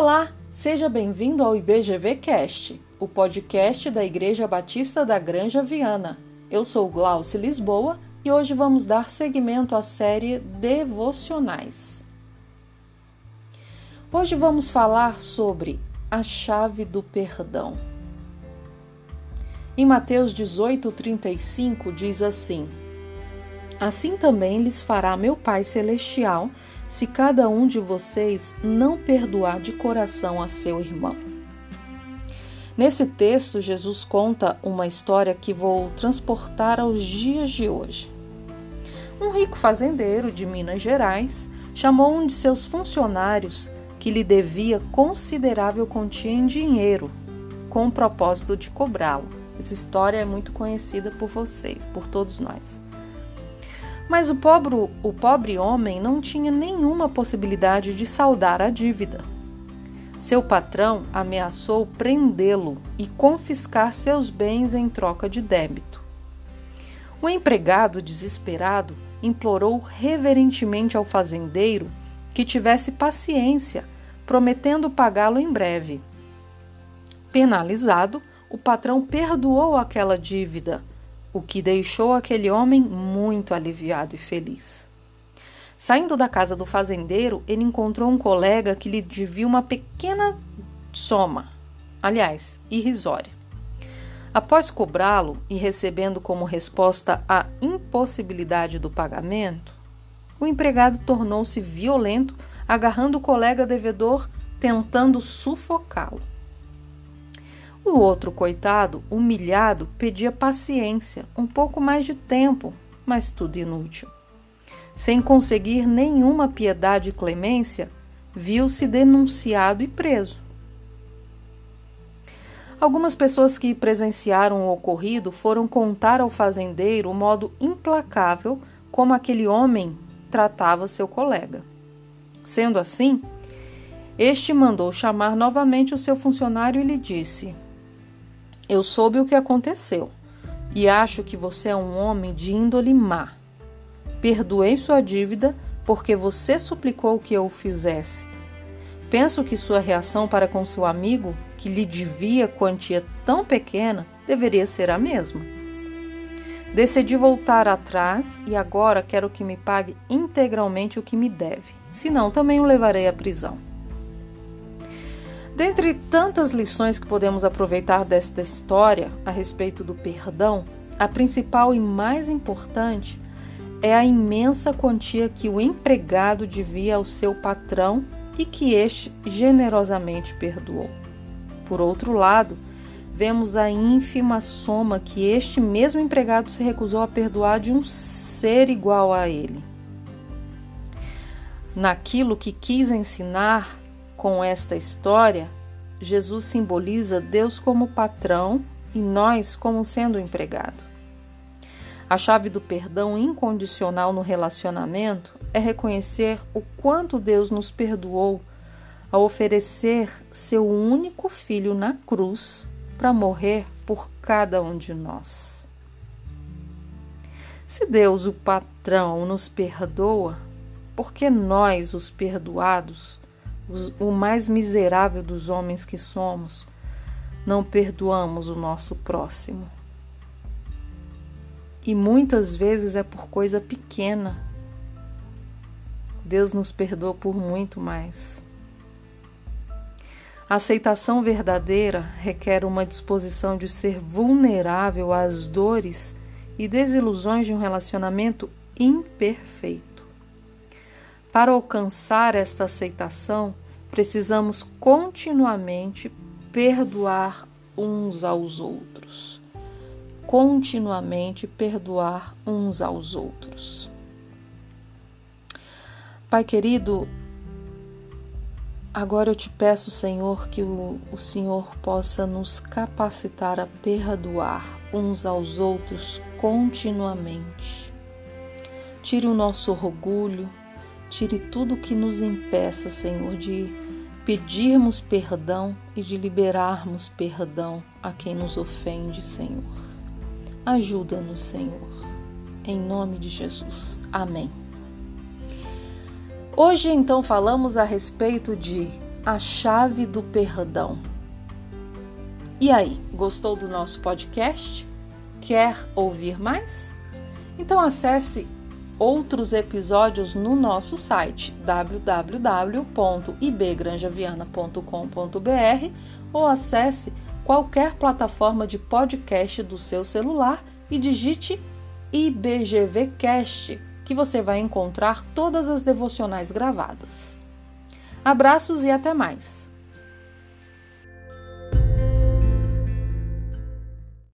Olá, seja bem-vindo ao IBGV Cast, o podcast da Igreja Batista da Granja Viana. Eu sou Glauce Lisboa e hoje vamos dar seguimento à série Devocionais. Hoje vamos falar sobre a chave do perdão. Em Mateus 18:35 diz assim: Assim também lhes fará meu Pai celestial, se cada um de vocês não perdoar de coração a seu irmão. Nesse texto, Jesus conta uma história que vou transportar aos dias de hoje. Um rico fazendeiro de Minas Gerais chamou um de seus funcionários que lhe devia considerável quantia em dinheiro, com o propósito de cobrá-lo. Essa história é muito conhecida por vocês, por todos nós. Mas o pobre, o pobre homem não tinha nenhuma possibilidade de saldar a dívida. Seu patrão ameaçou prendê-lo e confiscar seus bens em troca de débito. O empregado, desesperado, implorou reverentemente ao fazendeiro que tivesse paciência, prometendo pagá-lo em breve. Penalizado, o patrão perdoou aquela dívida o que deixou aquele homem muito aliviado e feliz. Saindo da casa do fazendeiro, ele encontrou um colega que lhe devia uma pequena soma, aliás, irrisória. Após cobrá-lo e recebendo como resposta a impossibilidade do pagamento, o empregado tornou-se violento, agarrando o colega devedor, tentando sufocá-lo. O outro coitado, humilhado, pedia paciência, um pouco mais de tempo, mas tudo inútil. Sem conseguir nenhuma piedade e clemência, viu-se denunciado e preso. Algumas pessoas que presenciaram o ocorrido foram contar ao fazendeiro o modo implacável como aquele homem tratava seu colega. Sendo assim, este mandou chamar novamente o seu funcionário e lhe disse: eu soube o que aconteceu e acho que você é um homem de índole má. Perdoei sua dívida porque você suplicou que eu o fizesse. Penso que sua reação para com seu amigo, que lhe devia quantia tão pequena, deveria ser a mesma. Decidi voltar atrás e agora quero que me pague integralmente o que me deve, senão também o levarei à prisão. Dentre tantas lições que podemos aproveitar desta história a respeito do perdão, a principal e mais importante é a imensa quantia que o empregado devia ao seu patrão e que este generosamente perdoou. Por outro lado, vemos a ínfima soma que este mesmo empregado se recusou a perdoar de um ser igual a ele. Naquilo que quis ensinar com esta história, Jesus simboliza Deus como patrão e nós como sendo empregado. A chave do perdão incondicional no relacionamento é reconhecer o quanto Deus nos perdoou ao oferecer seu único filho na cruz para morrer por cada um de nós. Se Deus, o patrão, nos perdoa, por que nós, os perdoados, o mais miserável dos homens que somos, não perdoamos o nosso próximo. E muitas vezes é por coisa pequena. Deus nos perdoa por muito mais. A aceitação verdadeira requer uma disposição de ser vulnerável às dores e desilusões de um relacionamento imperfeito. Para alcançar esta aceitação, precisamos continuamente perdoar uns aos outros. Continuamente perdoar uns aos outros. Pai querido, agora eu te peço, Senhor, que o, o Senhor possa nos capacitar a perdoar uns aos outros continuamente. Tire o nosso orgulho, Tire tudo que nos impeça, Senhor, de pedirmos perdão e de liberarmos perdão a quem nos ofende, Senhor. Ajuda-nos, Senhor. Em nome de Jesus. Amém. Hoje, então, falamos a respeito de a chave do perdão. E aí, gostou do nosso podcast? Quer ouvir mais? Então acesse outros episódios no nosso site www.ibgranjaviana.com.br ou acesse qualquer plataforma de podcast do seu celular e digite IBGVcast, que você vai encontrar todas as devocionais gravadas. Abraços e até mais!